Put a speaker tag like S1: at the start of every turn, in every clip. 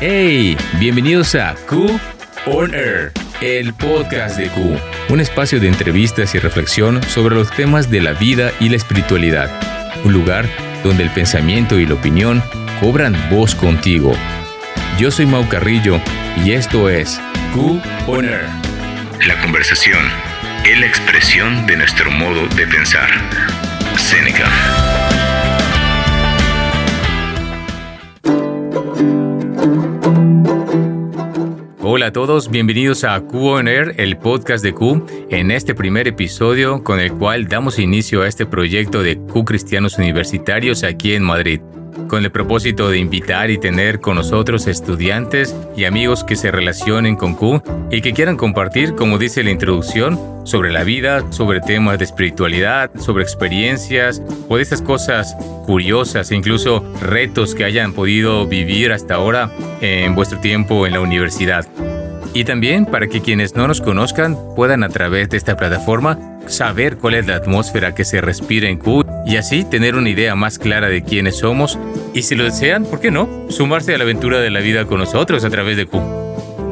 S1: Hey, bienvenidos a Q On el podcast de Q, un espacio de entrevistas y reflexión sobre los temas de la vida y la espiritualidad, un lugar donde el pensamiento y la opinión cobran voz contigo. Yo soy Mau Carrillo y esto es Q On. La conversación es la expresión de nuestro modo de pensar. Seneca. A todos, bienvenidos a Q On Air, el podcast de Q, en este primer episodio con el cual damos inicio a este proyecto de Q Cristianos Universitarios aquí en Madrid con el propósito de invitar y tener con nosotros estudiantes y amigos que se relacionen con Q y que quieran compartir, como dice la introducción, sobre la vida, sobre temas de espiritualidad, sobre experiencias o de estas cosas curiosas e incluso retos que hayan podido vivir hasta ahora en vuestro tiempo en la universidad. Y también para que quienes no nos conozcan puedan a través de esta plataforma saber cuál es la atmósfera que se respira en Q y así tener una idea más clara de quiénes somos y si lo desean, ¿por qué no? Sumarse a la aventura de la vida con nosotros a través de Q.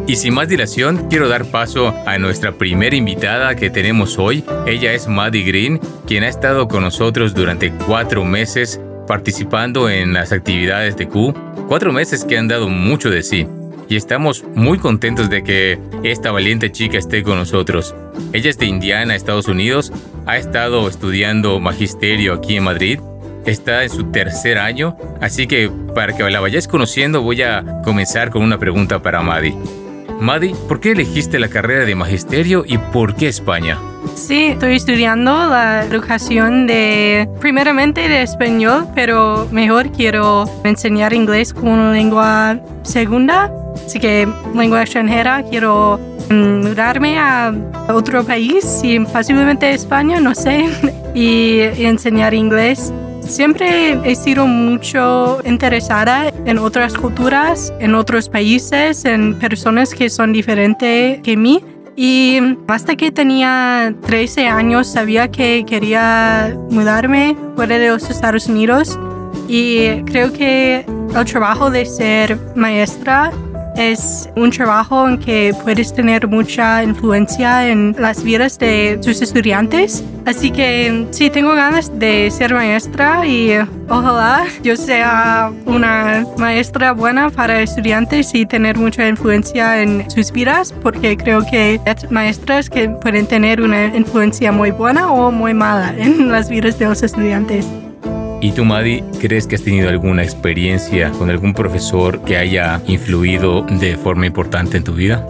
S1: Y sin más dilación, quiero dar paso a nuestra primera invitada que tenemos hoy. Ella es Maddie Green, quien ha estado con nosotros durante cuatro meses participando en las actividades de Q. Cuatro meses que han dado mucho de sí y estamos muy contentos de que esta valiente chica esté con nosotros. Ella es de Indiana, Estados Unidos, ha estado estudiando magisterio aquí en Madrid, está en su tercer año, así que para que la vayáis conociendo voy a comenzar con una pregunta para Maddie. Maddie, ¿por qué elegiste la carrera de magisterio y por qué España?
S2: Sí, estoy estudiando la educación de, primeramente de español, pero mejor quiero enseñar inglés como lengua segunda Así que lengua extranjera, quiero mm, mudarme a otro país y posiblemente España, no sé, y, enseñar inglés. Siempre he sido mucho interesada en otras culturas, en otros países, en personas que son diferentes que mí. Y hasta que tenía 13 años sabía que quería mudarme fuera de los Estados Unidos. Y creo que el trabajo de ser maestra es un trabajo en que puedes tener mucha influencia en las vidas de tus estudiantes. Así que sí, tengo ganas de ser maestra y ojalá yo sea una maestra buena para estudiantes y tener mucha influencia en sus vidas, porque creo que hay maestras que pueden tener una influencia muy buena o muy mala en las vidas de los estudiantes.
S1: ¿Y tú, Madi, crees que has tenido alguna experiencia con algún profesor que haya influido de forma importante en tu vida?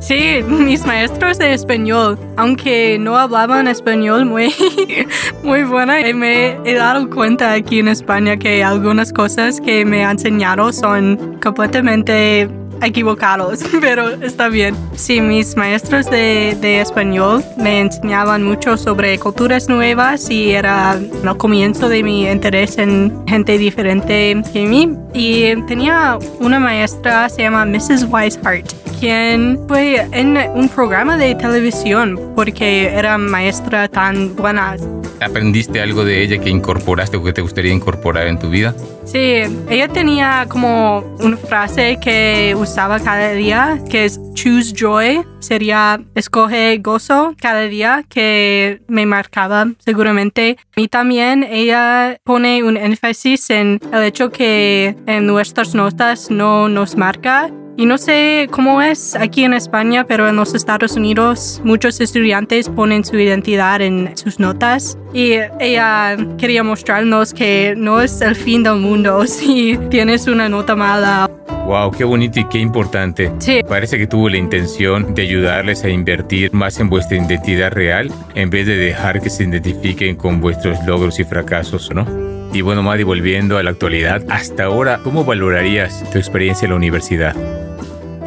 S2: Sí, mis maestros de español, aunque no hablaban español muy, muy buena, me he dado cuenta aquí en España que algunas cosas que me han enseñado son completamente equivocados, pero está bien. Sí, mis maestros de, de, español me enseñaban mucho sobre culturas nuevas y era el comienzo de mi interés en gente diferente que mí. Y tenía una maestra, se llama Mrs. Weishart, quien fue en un programa de televisión porque era maestra tan buena.
S1: ¿Aprendiste algo de ella que incorporaste o que te gustaría incorporar en tu vida?
S2: Sí, ella tenía como una frase que usaba cada día, que es choose joy, sería escoge gozo cada día, que me marcaba seguramente. Y también ella pone un énfasis en el hecho que en nuestras notas no nos marca y no sé cómo es aquí en España, pero en los Estados Unidos muchos estudiantes ponen su identidad en sus notas. Y ella quería mostrarnos que no es el fin del mundo si tienes una nota mala.
S1: Wow, qué bonito y qué importante.
S2: Sí.
S1: Parece que tuvo la intención de ayudarles a invertir más en vuestra identidad real en vez de dejar que se identifiquen con vuestros logros y fracasos, ¿no? Y bueno, Madi, volviendo a la actualidad, hasta ahora, ¿cómo valorarías tu experiencia en la universidad?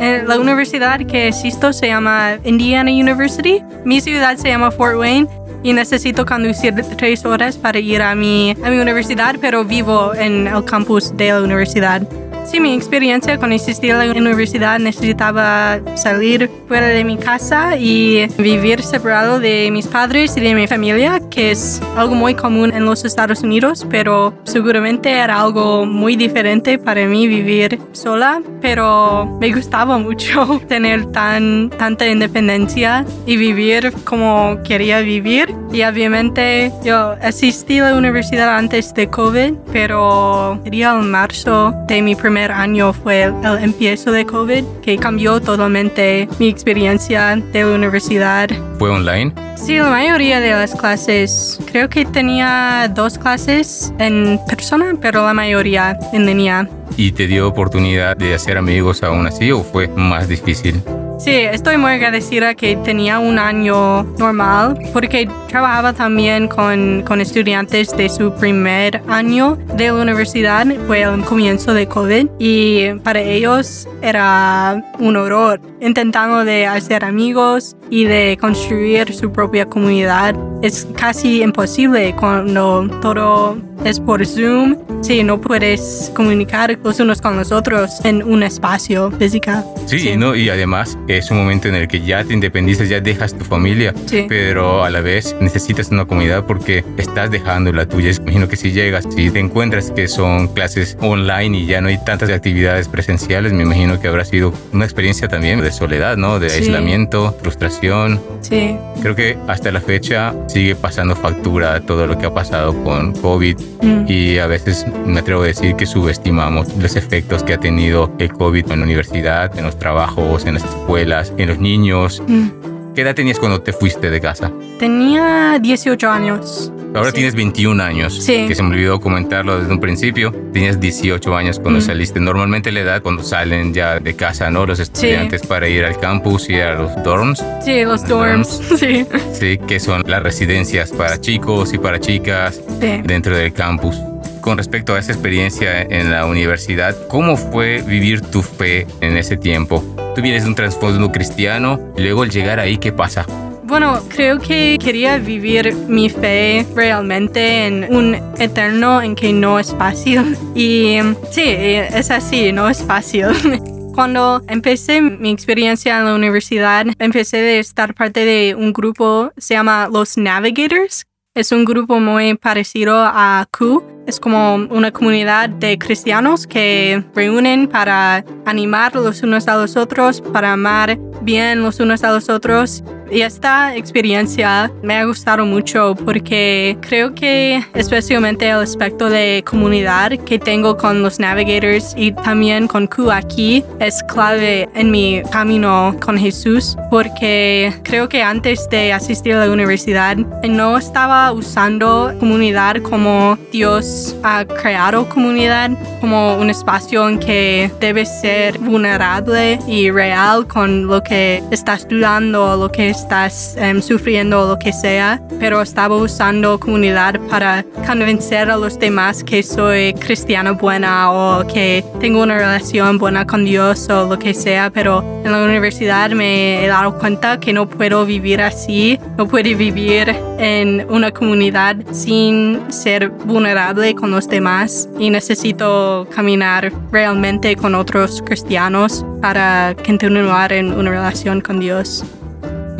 S2: Eh, la universidad que existo se llama Indiana University. Mi ciudad se llama Fort Wayne y necesito conducir tres horas para ir a mi, a mi universidad, pero vivo en el campus de la universidad. Sí, mi experiencia con asistir a la universidad necesitaba salir fuera de mi casa y vivir separado de mis padres y de mi familia, que es algo muy común en los Estados Unidos, pero seguramente era algo muy diferente para mí vivir sola, pero me gustaba mucho tener tan, tanta independencia y vivir como quería vivir. Y obviamente yo asistí a la universidad antes de COVID, pero sería en marzo de mi primer año fue el empiezo de COVID que cambió totalmente mi experiencia de la universidad.
S1: ¿Fue online?
S2: Sí, la mayoría de las clases, creo que tenía dos clases en persona, pero la mayoría en línea.
S1: ¿Y te dio oportunidad de hacer amigos aún así o fue más difícil?
S2: Sí, estoy muy agradecida que tenía un año normal porque trabajaba también con, con estudiantes de su primer año de la universidad. Fue el comienzo de COVID y para ellos era un horror intentando de hacer amigos y de construir su propia comunidad. Es casi imposible cuando todo es por Zoom. Sí, no puedes comunicar los unos con los otros en un espacio físico.
S1: Sí, ¿no? y además es un momento en el que ya te independizas, ya dejas tu familia,
S2: Sí.
S1: pero a la vez necesitas una comunidad porque estás dejando la tuya. Imagino que si llegas, si te encuentras que son clases online y ya no hay tantas actividades presenciales, me imagino que habrá sido una experiencia también de soledad, ¿no? De
S2: Sí.
S1: aislamiento, frustración.
S2: Sí,
S1: Creo que hasta la fecha sigue pasando factura todo lo que ha pasado con COVID
S2: Mm.
S1: y a veces me atrevo a decir que subestimamos los efectos que ha tenido el COVID en la universidad, en los trabajos, en las escuelas, en los niños.
S2: Mm.
S1: ¿Qué edad tenías cuando te fuiste de casa?
S2: Tenía 18 años.
S1: Ahora
S2: Sí.
S1: tienes 21 años,
S2: Sí.
S1: que se me olvidó comentarlo desde un principio. Tenías 18 años cuando
S2: Mm.
S1: saliste. Normalmente la edad cuando salen ya de casa, ¿no? Los estudiantes para ir al campus y a los dorms.
S2: Sí, los
S1: Los
S2: dorms. Sí.
S1: Sí, que son las residencias para chicos y para chicas
S2: Sí.
S1: dentro del campus. Con respecto a esa experiencia en la universidad, ¿cómo fue vivir tu fe en ese tiempo? Tú vienes de un trasfondo cristiano, y luego al llegar ahí, ¿qué pasa?
S2: Bueno, creo que quería vivir mi fe realmente en un eterno en que no es fácil. Y sí, es así, no es fácil. Cuando empecé mi experiencia en la universidad, empecé de estar parte de un grupo, se llama Los Navigators. Es un grupo muy parecido a Q. Es como una comunidad de cristianos que reúnen para animar los unos a los otros, para amar bien los unos a los otros. Y esta experiencia me ha gustado mucho porque creo que especialmente el aspecto de comunidad que tengo con los navigators y también con Q aquí es clave en mi camino con Jesús porque creo que antes de asistir a la universidad no estaba usando comunidad como Dios ha creado comunidad como un espacio en que debes ser vulnerable y real con lo que estás dudando, lo que estás em, sufriendo, lo que sea, pero estaba usando comunidad para convencer a los demás que soy cristiana buena o que tengo una relación buena con Dios o lo que sea, pero en la universidad me he dado cuenta que no puedo vivir así, no puedo vivir en una comunidad sin ser vulnerable con los demás y necesito caminar realmente con otros cristianos para continuar en una relación con Dios.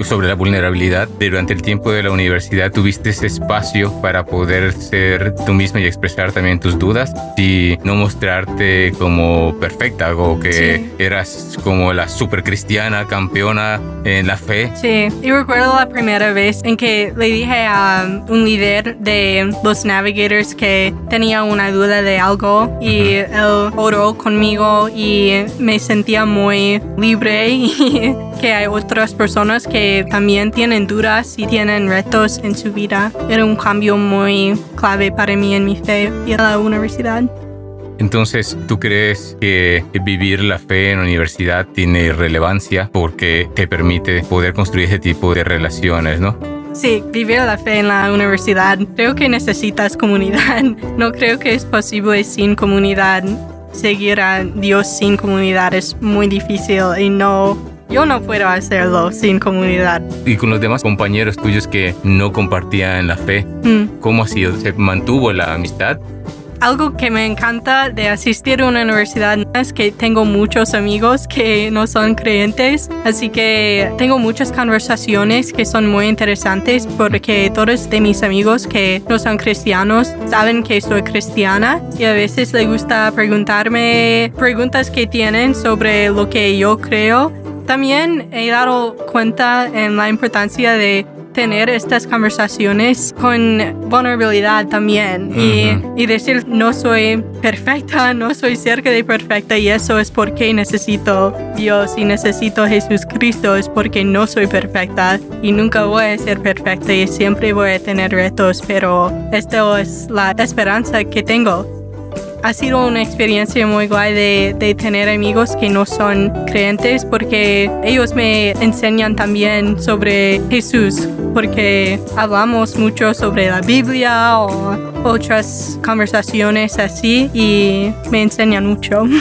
S1: Sobre la vulnerabilidad, durante el tiempo de la universidad tuviste ese espacio para poder ser tú misma y expresar también tus dudas y no mostrarte como perfecta o que
S2: Sí.
S1: eras como la super cristiana campeona en la fe.
S2: Sí, y recuerdo la primera vez en que le dije a un líder de los Navigators que tenía una duda de algo y él oró conmigo y me sentía muy libre y que hay otras personas que también tienen dudas y tienen retos en su vida. Era un cambio muy clave para mí en mi fe y en la universidad.
S1: Entonces, ¿tú crees que vivir la fe en la universidad tiene relevancia porque te permite poder construir ese tipo de relaciones, no?
S2: Sí, vivir la fe en la universidad. Creo que necesitas comunidad. No creo que es posible sin comunidad. Seguir a Dios sin comunidad es muy difícil y no, yo no puedo hacerlo sin comunidad.
S1: Y con los demás compañeros tuyos que no compartían la fe,
S2: Mm.
S1: ¿cómo ha sido? ¿Se mantuvo la amistad?
S2: algo que me encanta de asistir a una universidad es que tengo muchos amigos que no son creyentes, así que tengo muchas conversaciones que son muy interesantes porque todos de mis amigos que no son cristianos saben que soy cristiana y a veces les gusta preguntarme preguntas que tienen sobre lo que yo creo. También he dado cuenta en la importancia de tener estas conversaciones con vulnerabilidad también y, y, decir no soy perfecta, no soy cerca de perfecta y eso es porque necesito Dios y necesito Jesucristo, es porque no soy perfecta y nunca voy a ser perfecta y siempre voy a tener retos, pero esta es la esperanza que tengo ha sido una experiencia muy guay de, tener amigos que no son creyentes porque ellos me enseñan también sobre Jesús, porque hablamos mucho sobre la Biblia o otras conversaciones así y me enseñan mucho.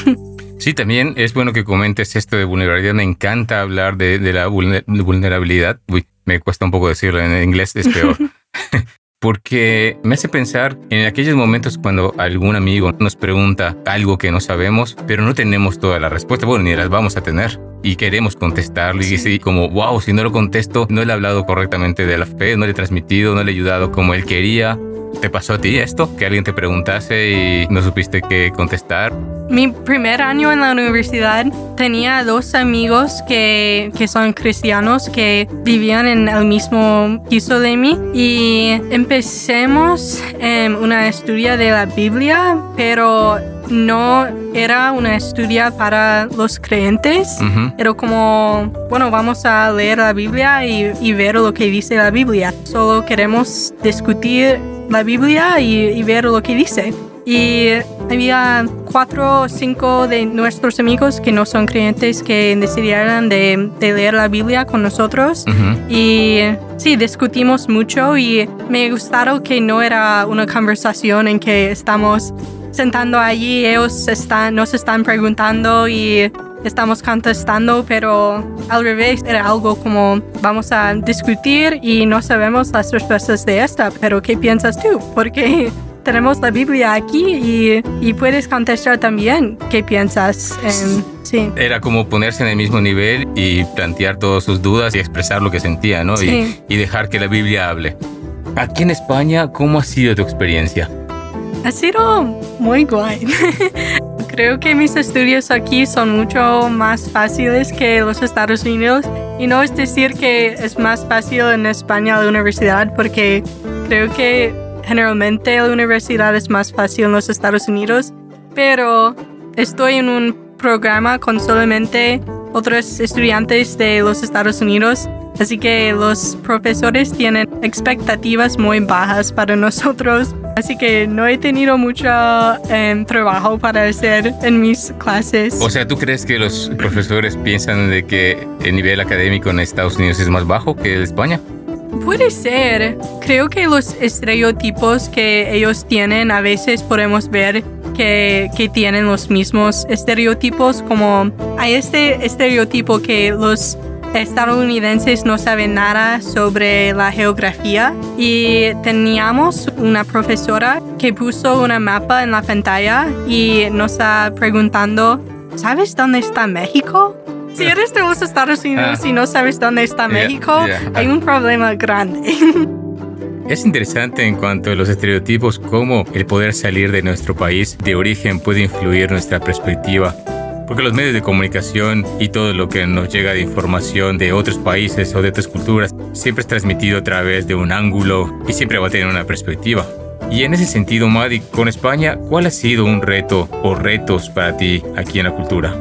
S1: Sí, también es bueno que comentes esto de vulnerabilidad. Me encanta hablar de, de la vulnerabilidad. Uy, me cuesta un poco decirlo en inglés, es peor. porque me hace pensar en aquellos momentos cuando algún amigo nos pregunta algo que no sabemos, pero no tenemos toda la respuesta, bueno, ni las vamos a tener y queremos contestarlo y así como, wow, si no lo contesto, no le he hablado correctamente de la fe, no le he transmitido, no le he ayudado como él quería. ¿Te pasó a ti esto? Que alguien te preguntase y no supiste qué contestar.
S2: Mi primer año en la universidad tenía dos amigos que, que son cristianos que vivían en el mismo piso de mí y empecemos en una estudia de la Biblia, pero no era una estudia para los creyentes, era como, bueno, vamos a leer la Biblia y, y, ver lo que dice la Biblia. Solo queremos discutir la Biblia y, ver lo que dice. Y había cuatro o cinco de nuestros amigos que no son creyentes que decidieron de, leer la Biblia con nosotros. Y sí, discutimos mucho y me gustaron que no era una conversación en que estamos sentando allí, ellos están, nos están preguntando y estamos contestando, pero al revés era algo como vamos a discutir y no sabemos las respuestas de esta, pero ¿qué piensas tú? Porque tenemos la Biblia aquí y, puedes contestar también qué piensas. sí.
S1: Era como ponerse en el mismo nivel y plantear todas sus dudas y expresar lo que sentía, ¿no? Y, y dejar que la Biblia hable. Aquí en España, ¿cómo ha sido tu experiencia?
S2: Ha sido muy guay. Creo que mis estudios aquí son mucho más fáciles que los Estados Unidos. Y no es decir que es más fácil en España la universidad, porque creo que generalmente la universidad es más fácil en los Estados Unidos. Pero estoy en un programa con solamente otros estudiantes de los Estados Unidos Así que los profesores tienen expectativas muy bajas para nosotros. Así que no he tenido mucho em, trabajo para hacer en mis clases.
S1: O sea, ¿tú crees que los profesores piensan de que el nivel académico en Estados Unidos es más bajo que en España?
S2: Puede ser. Creo que los estereotipos que ellos tienen a veces podemos ver que, que, tienen los mismos estereotipos, como hay este estereotipo que los estadounidenses no saben nada sobre la geografía y teníamos una profesora que puso una mapa en la pantalla y nos está preguntando, ¿sabes dónde está México? Si eres de los Estados Unidos ah. y no sabes dónde está México, hay un problema grande.
S1: Es interesante en cuanto a los estereotipos, cómo el poder salir de nuestro país de origen puede influir nuestra perspectiva porque los medios de comunicación y todo lo que nos llega de información de otros países o de otras culturas siempre es transmitido a través de un ángulo y siempre va a tener una perspectiva. Y en ese sentido, Madi, con España, ¿cuál ha sido un reto o retos para ti aquí en la cultura?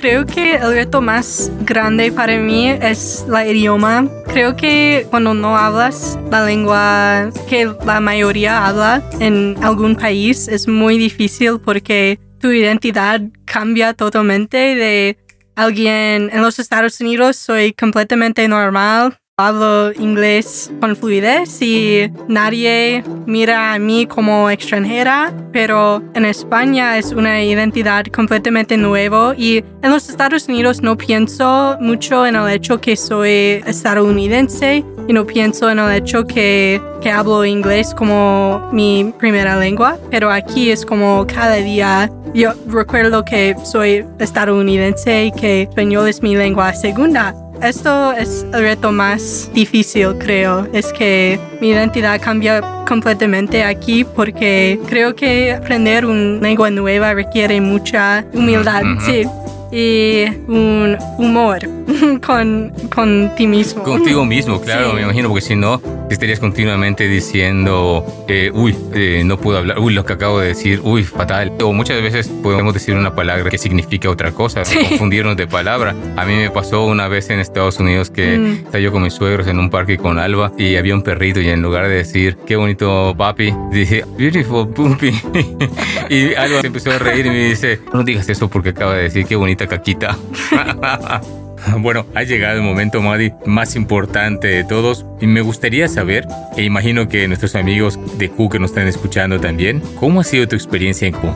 S2: Creo que el reto más grande para mí es la idioma. Creo que cuando no hablas la lengua que la mayoría habla en algún país es muy difícil porque tu identidad cambia totalmente de alguien en los Estados Unidos. Soy completamente normal, hablo inglés con fluidez y nadie mira a mí como extranjera, pero en España es una identidad completamente nueva y en los Estados Unidos no pienso mucho en el hecho que soy estadounidense, y no pienso en el hecho que, que hablo inglés como mi primera lengua, pero aquí es como cada día yo recuerdo que soy estadounidense y que español es mi lengua segunda. Esto es el reto más difícil, creo. Es que mi identidad cambia completamente aquí porque creo que aprender una lengua nueva requiere mucha humildad. Sí y un humor con, con ti mismo.
S1: Contigo mismo, claro, me imagino, porque si no, estarías continuamente diciendo, eh, uy, eh, no puedo hablar, uy, lo que acabo de decir, uy, fatal. O muchas veces podemos decir una palabra que significa otra cosa, confundirnos de palabra. A mí me pasó una vez en Estados Unidos que mm. estaba yo con mis suegros en un parque con Alba y había un perrito y en lugar de decir, qué bonito papi, dije, beautiful puppy. y Alba se empezó a reír y me dice, no digas eso porque acaba de decir, qué bonita caquita. Bueno, ha llegado el momento, Madi, más importante de todos. Y me gustaría saber, e imagino que nuestros amigos de Q que nos están escuchando también, ¿cómo ha sido tu experiencia en Q?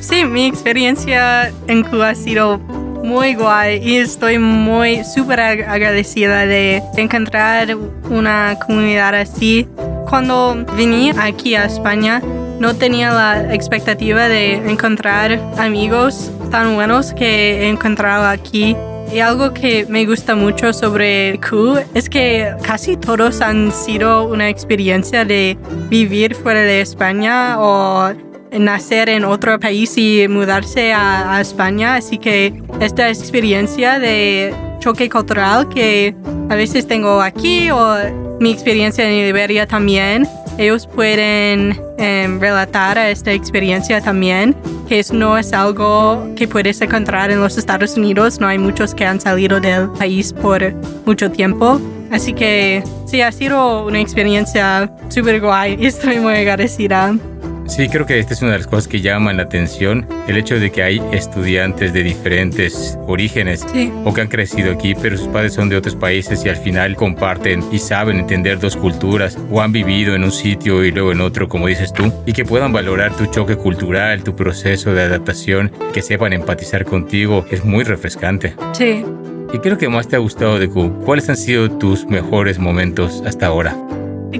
S2: Sí, mi experiencia en Q ha sido muy guay y estoy muy súper agradecida de encontrar una comunidad así. Cuando vine aquí a España, no tenía la expectativa de encontrar amigos tan buenos que he encontrado aquí y algo que me gusta mucho sobre Q es que casi todos han sido una experiencia de vivir fuera de España o nacer en otro país y mudarse a, España. Así que esta experiencia de choque cultural que a veces tengo aquí o mi experiencia en Liberia también ellos pueden em, relatar a esta experiencia también, que no es algo que puedes encontrar en los Estados Unidos, no hay muchos que han salido del país por mucho tiempo. Así que sí, ha sido una experiencia súper guay y estoy muy agradecida.
S1: Sí, creo que esta es una de las cosas que llaman la atención, el hecho de que hay estudiantes de diferentes orígenes o que han crecido aquí, pero sus padres son de otros países y al final comparten y saben entender dos culturas o han vivido en un sitio y luego en otro, como dices tú, y que puedan valorar tu choque cultural, tu proceso de adaptación, que sepan empatizar contigo, es muy refrescante.
S2: Sí.
S1: ¿Y qué es lo que más te ha gustado de Q? ¿Cuáles han sido tus mejores momentos hasta ahora?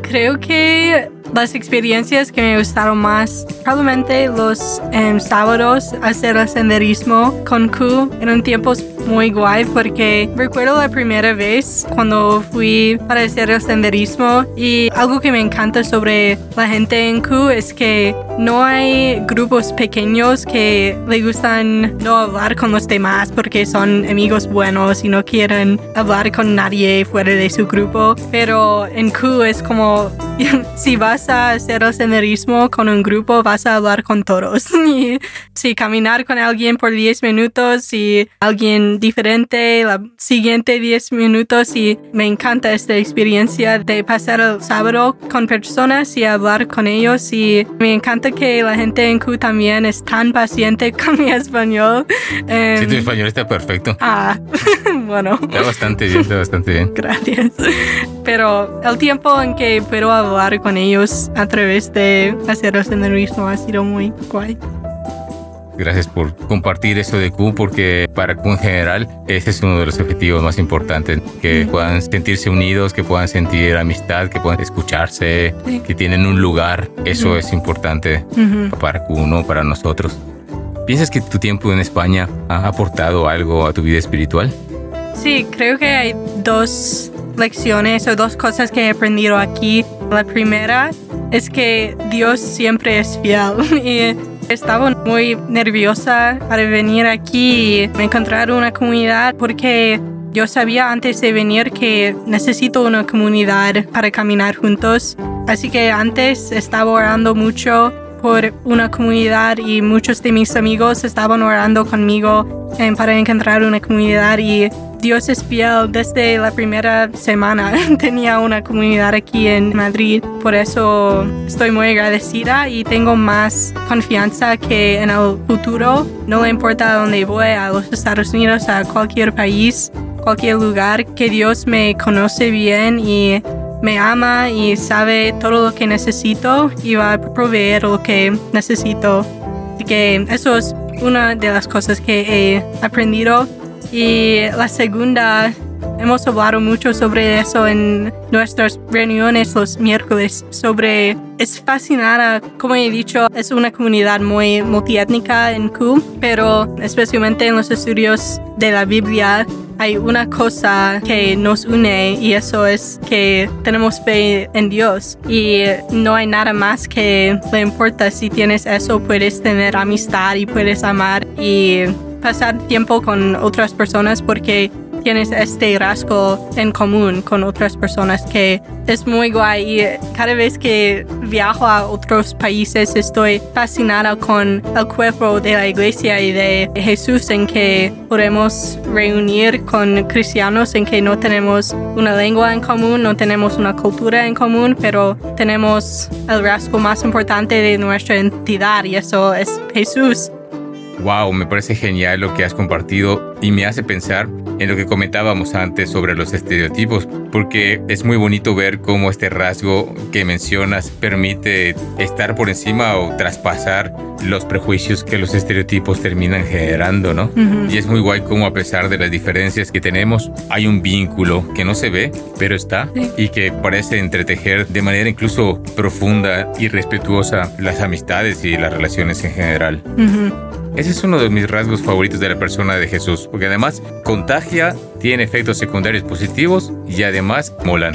S2: Creo que las experiencias que me gustaron más, probablemente los em, sábados hacer el senderismo con Q un tiempos muy guay porque recuerdo la primera vez cuando fui para hacer el senderismo y algo que me encanta sobre la gente en Q es que no hay grupos pequeños que le gustan no hablar con los demás porque son amigos buenos y no quieren hablar con nadie fuera de su grupo. Pero en Q es como si vas a hacer el senderismo con un grupo, vas a hablar con todos. Y si caminar con alguien por 10 minutos y alguien diferente, la siguiente 10 minutos y me encanta esta experiencia de pasar el sábado con personas y hablar con ellos y me encanta que la gente en Q también es tan paciente con mi español.
S1: sí, tu em, español está perfecto.
S2: Ah, bueno.
S1: Está bastante bien, está bastante bien.
S2: Gracias. Pero el tiempo en que puedo hablar con ellos a través de hacer el senderismo ha sido muy guay.
S1: Gracias por compartir eso de Q, porque para Q en general ese es uno de los objetivos más importantes, que puedan sentirse unidos, que puedan sentir amistad, que puedan escucharse, que tienen un lugar. Eso es importante para Q, ¿no? Para nosotros. ¿Piensas que tu tiempo en España ha aportado algo a tu vida espiritual?
S2: Sí, creo que hay dos lecciones o dos cosas que he aprendido aquí. La primera es que Dios siempre es fiel y estaba muy nerviosa para venir aquí y encontrar una comunidad porque yo sabía antes de venir que necesito una comunidad para caminar juntos. Así que antes estaba orando mucho por una comunidad y muchos de mis amigos estaban orando conmigo eh, para encontrar una comunidad y Dios es fiel. Desde la primera semana tenía una comunidad aquí en Madrid. Por eso estoy muy agradecida y tengo más confianza que en el futuro, no le importa dónde voy, a los Estados Unidos, a cualquier país, cualquier lugar, que Dios me conoce bien y me ama y sabe todo lo que necesito y va a proveer lo que necesito. Así que eso es una de las cosas que he aprendido y la segunda hemos hablado mucho sobre eso en nuestras reuniones los miércoles, sobre es fascinada, como he dicho, es una comunidad muy multiétnica en Q, pero especialmente en los estudios de la Biblia hay una cosa que nos une y eso es que tenemos fe en Dios y no hay nada más que le importa si tienes eso puedes tener amistad y puedes amar y pasar tiempo con otras personas porque tienes este rasgo en común con otras personas que es muy guay y cada vez que viajo a otros países estoy fascinada con el cuerpo de la iglesia y de Jesús en que podemos reunir con cristianos en que no tenemos una lengua en común, no tenemos una cultura en común, pero tenemos el rasgo más importante de nuestra entidad y eso es Jesús.
S1: Wow, me parece genial lo que has compartido y me hace pensar en lo que comentábamos antes sobre los estereotipos, porque es muy bonito ver cómo este rasgo que mencionas permite estar por encima o traspasar los prejuicios que los estereotipos terminan generando, ¿no? Y es muy guay cómo a pesar de las diferencias que tenemos, hay un vínculo que no se ve, pero está, y que parece entretejer de manera incluso profunda y respetuosa las amistades y las relaciones en general. Ese es uno de mis rasgos favoritos de la persona de Jesús, porque además contagia, tiene efectos secundarios positivos y además molan.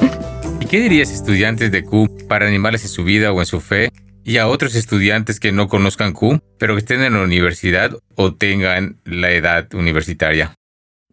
S1: ¿Y qué dirías estudiantes de Q para animarles en su vida o en su fe y a otros estudiantes que no conozcan Q, pero que estén en la universidad o tengan la edad universitaria?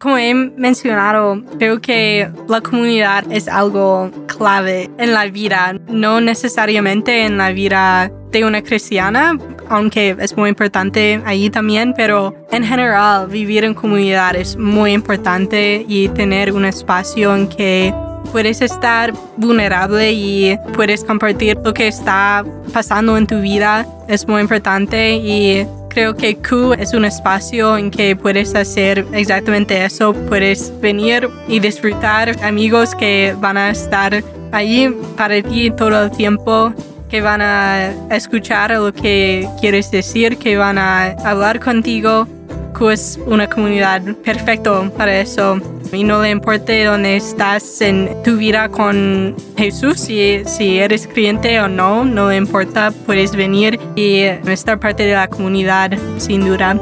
S2: Como he mencionado, creo que la comunidad es algo clave en la vida, no necesariamente en la vida de una cristiana, aunque es muy importante ahí también, pero en general vivir en comunidad es muy importante y tener un espacio en que puedes estar vulnerable y puedes compartir lo que está pasando en tu vida es muy importante y Creo que Q es un espacio en que puedes hacer exactamente eso. Puedes venir y disfrutar amigos que van a estar allí para ti todo el tiempo que van a escuchar lo que quieres decir, que van a hablar contigo. Q es una comunidad perfecta para eso y no le importe dónde estás en tu vida con Jesús, si, si eres creyente o no, no le importa, puedes venir y estar parte de la comunidad sin duda.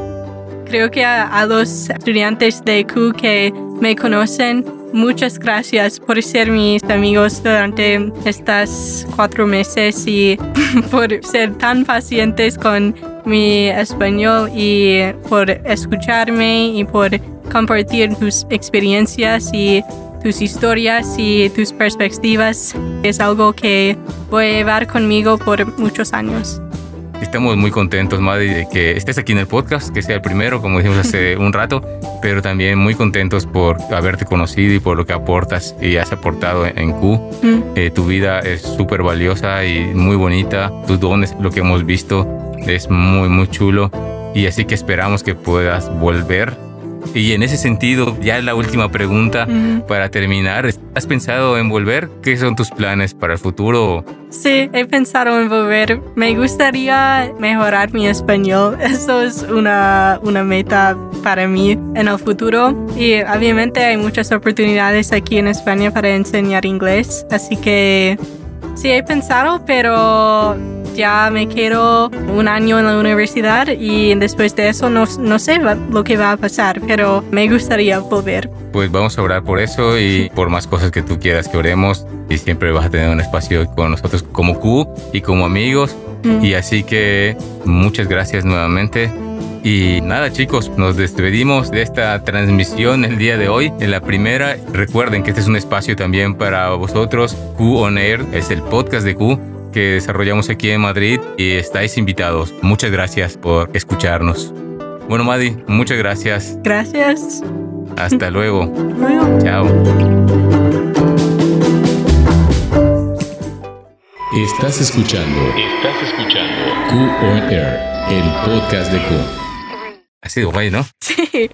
S2: Creo que a, los estudiantes de Q que me conocen, muchas gracias por ser mis amigos durante estas cuatro meses y por ser tan pacientes con mi español y por escucharme y por compartir tus experiencias y tus historias y tus perspectivas. Es algo que voy a llevar conmigo por muchos años.
S1: Estamos muy contentos, Maddy, de que estés aquí en el podcast, que sea el primero, como dijimos hace un rato, pero también muy contentos por haberte conocido y por lo que aportas y has aportado en Q. Mm. Eh, tu vida es súper valiosa y muy bonita. Tus dones, lo que hemos visto, es muy, muy chulo. Y así que esperamos que puedas volver y en ese sentido, ya la última pregunta para terminar. ¿Has pensado en volver? ¿Qué son tus planes para el futuro?
S2: Sí, he pensado en volver. Me gustaría mejorar mi español. Eso es una, una meta para mí en el futuro. Y obviamente hay muchas oportunidades aquí en España para enseñar inglés. Así que sí, he pensado, pero ya me quiero un año en la universidad y después de eso no, no sé lo que va a pasar, pero me gustaría volver.
S1: Pues vamos a orar por eso y por más cosas que tú quieras que oremos y siempre vas a tener un espacio con nosotros como Q y como amigos. Mm. Y así que muchas gracias nuevamente. Y nada chicos, nos despedimos de esta transmisión el día de hoy. En la primera, recuerden que este es un espacio también para vosotros. Q On Air es el podcast de Q que desarrollamos aquí en Madrid y estáis invitados. Muchas gracias por escucharnos. Bueno, Madi, muchas gracias.
S2: Gracias.
S1: Hasta luego. Chao.
S3: Estás escuchando. Estás escuchando. Q On Air, el podcast de Q.
S1: Ha sido guay, ¿no?
S2: Sí.